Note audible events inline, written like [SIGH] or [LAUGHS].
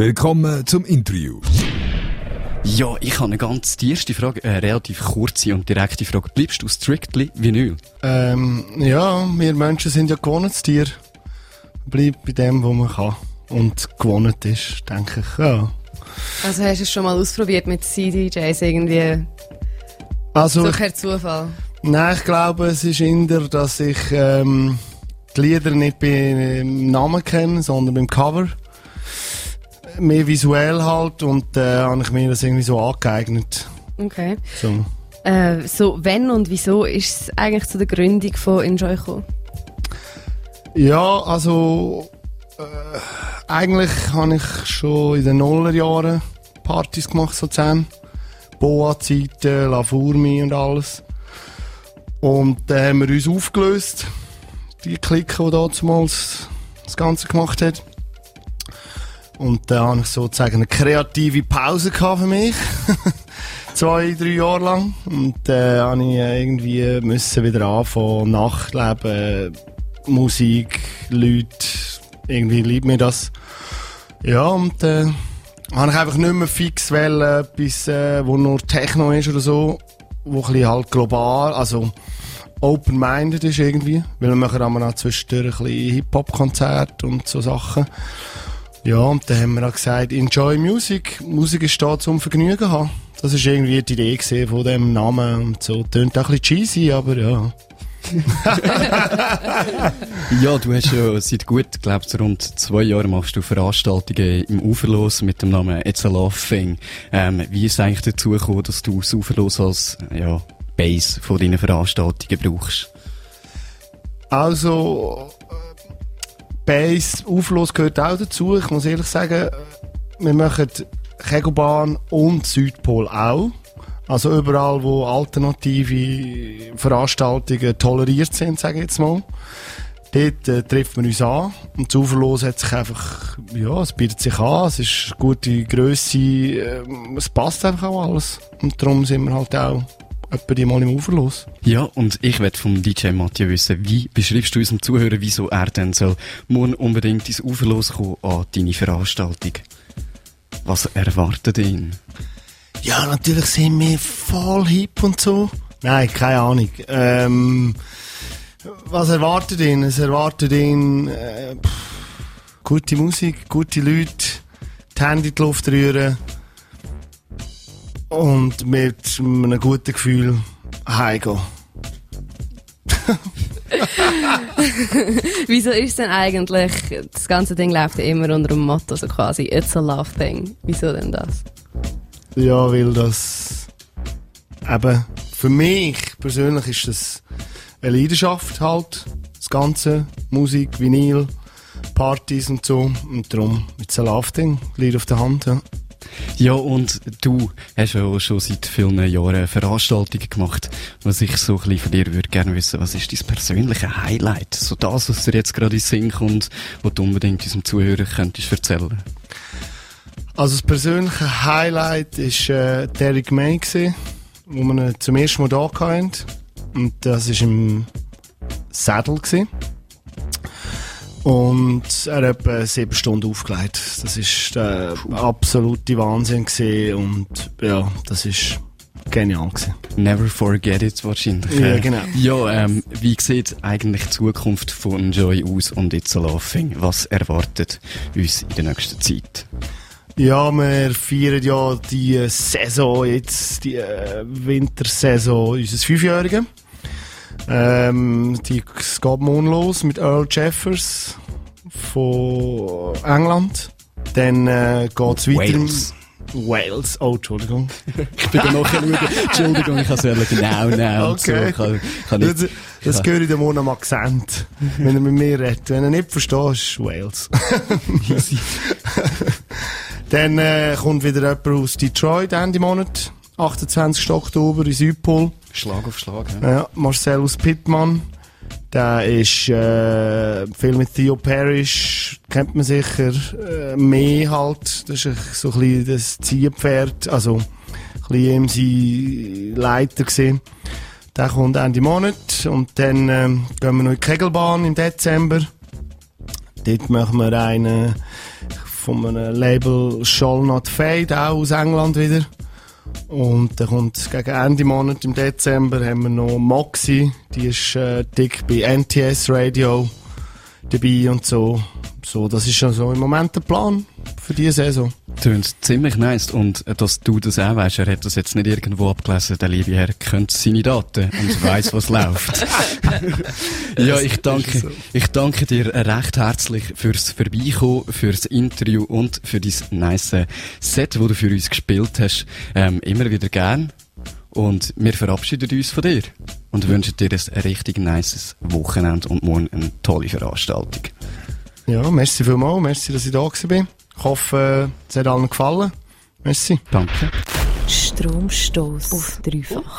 Willkommen zum Interview. Ja, ich habe eine ganz die erste Frage, eine relativ kurze und direkte Frage. Bleibst du strictly Vinyl? Ähm, ja, wir Menschen sind ja Gewohnheitstier. Bleib bei dem, was man kann. Und gewohnt ist, denke ich, ja. Also hast du es schon mal ausprobiert mit CDJs irgendwie? Also, So per Zufall. nein, ich glaube, es ist eher, dass ich ähm, die Lieder nicht beim Namen kenne, sondern beim Cover. Mehr visuell halt und äh, habe ich mir das irgendwie so angeeignet. Okay. So. Äh, so, wenn und wieso ist es eigentlich zu der Gründung von Enjoy gekommen? Ja, also äh, eigentlich habe ich schon in den Nullerjahren Partys gemacht, so zusammen. Boa-Zeiten, La Furmi und alles. Und dann haben wir uns aufgelöst, die Clique, die damals das Ganze gemacht hat. Und dann habe ich sozusagen eine kreative Pause für mich. [LAUGHS] Zwei, drei Jahre lang. Und dann habe ich irgendwie müssen wieder anfangen, Nachtleben, Musik, Leute, irgendwie liebt mir das. Ja, und äh, habe ich einfach nicht mehr fix wollen, etwas, äh, wo nur Techno ist oder so, wo ein halt global, also open-minded ist irgendwie, weil wir machen auch zwischendurch ein bisschen Hip-Hop-Konzerte und so Sachen. Ja, und dann haben wir auch gesagt, enjoy Music. Musik ist da zum Vergnügen haben. Das ist irgendwie die Idee gewesen von dem Namen und so. Tönt auch ein bisschen cheesy, aber ja. [LAUGHS] Ja, du hast ja seit gut, glaube ich, rund zwei Jahren machst du Veranstaltungen im Uferlos mit dem Namen It's a Love Thing. Ähm, wie ist es eigentlich dazu gekommen, dass du das Uferlos als, ja, Base von deinen Veranstaltungen brauchst? Also, Bass, Auflos gehört auch dazu. Ich muss ehrlich sagen, wir machen Kegelbahn und Südpol auch. Also überall, wo alternative Veranstaltungen toleriert sind, sage ich jetzt mal. Dort äh, trifft man uns an. Und das Uferlos hat sich einfach, ja, es bietet sich an, es ist gute Grösse, äh, es passt einfach auch alles. Und darum sind wir halt auch etwa die mal im Uferlos. Ja, und ich werde vom DJ Mathieu wissen, wie beschreibst du unserem Zuhörer, wieso er dann soll morgen unbedingt ins Uferlos kommen an deine Veranstaltung? Was erwartet ihn? Ja, natürlich sind wir voll hip und so. Nein, keine Ahnung. Ähm, was erwartet ihn? Es erwartet ihn äh, pff, gute Musik, gute Leute, die Hände in die Luft rühren und mit einem guten Gefühl heimgehen. [LAUGHS] Wieso ist denn eigentlich, das ganze Ding läuft ja immer unter dem Motto, so quasi, it's a love thing. Wieso denn das? Ja, weil das eben für mich persönlich ist das eine Leidenschaft halt. Das Ganze, Musik, Vinyl, Partys und so. Und darum, mit so Love-Ding, liegt auf der Hand, ja. Ja, und du hast ja schon seit vielen Jahren Veranstaltungen gemacht. Was ich so ein bisschen von dir würde gerne wissen, was ist dein persönliche Highlight? So das, was dir jetzt gerade in den Sinn kommt, was du unbedingt unserem Zuhörer könntest erzählen. Also das persönliche Highlight war äh, Derek May, gewesen, wo wir zum ersten Mal da hatten. Und das war im Saddle. Gewesen. Und er hat etwa sieben Stunden aufgelegt. Das war der absolute Wahnsinn. Gewesen. Und ja, das war genial. Gewesen. Never forget it wahrscheinlich. Ja, Äh, genau. Ja, ähm, wie sieht eigentlich die Zukunft von Joy aus und It's a Laughing? Was erwartet uns in der nächsten Zeit? Ja, wir feiern ja die Saison jetzt, die äh, Wintersaison, unseres Fünfjährigen. Ähm, die es geht morgen los mit Earl Jeffers von England. Dann äh, geht's weiter. Wales. Wales. Oh, Entschuldigung. [LAUGHS] Ich bin da nachschauen. Entschuldigung, ich habe es genau, genau. Okay. So, kann, kann Das, ich, das höre ich dem am Akzent, wenn er mit mir redet. Wenn er nicht versteht, ist Wales. [LAUGHS] [LAUGHS] Dann äh, kommt wieder jemand aus Detroit Ende Monat, 28. Oktober in Südpol. Schlag auf Schlag. Ja. Ja, Marcellus Pittman. Der ist äh, viel mit Theo Parrish, kennt man sicher. Äh, mehr halt, das ist so ein bisschen das Ziehpferd, also ein bisschen sein Leiter gesehen. Der kommt Ende Monat und dann ähm, gehen wir noch in die Kegelbahn im Dezember. Dort machen wir einen von einem Label Shall Not Fade, auch aus England wieder. Und dann kommt gegen Ende Monat im Dezember haben wir noch Moxie, die ist äh, dick bei NTS Radio dabei und so. So, das ist schon so im Moment der Plan für diese Saison. Tönt ziemlich nice. Und äh, dass du das auch weißt, er hat das jetzt nicht irgendwo abgelesen, der liebe Herr kennt seine Daten und weiss, was läuft. [LAUGHS] ja, ich danke, ich danke dir recht herzlich fürs Vorbeikommen, fürs Interview und für dein nice Set, das du für uns gespielt hast. Ähm, immer wieder gern. Und wir verabschieden uns von dir und wünschen dir ein richtig nices Wochenende und morgen eine tolle Veranstaltung. Ja, merci vielmals, merci, dass ich da war. Ich hoffe, es hat allen gefallen. Merci. Danke. Stromstoß auf dreifach.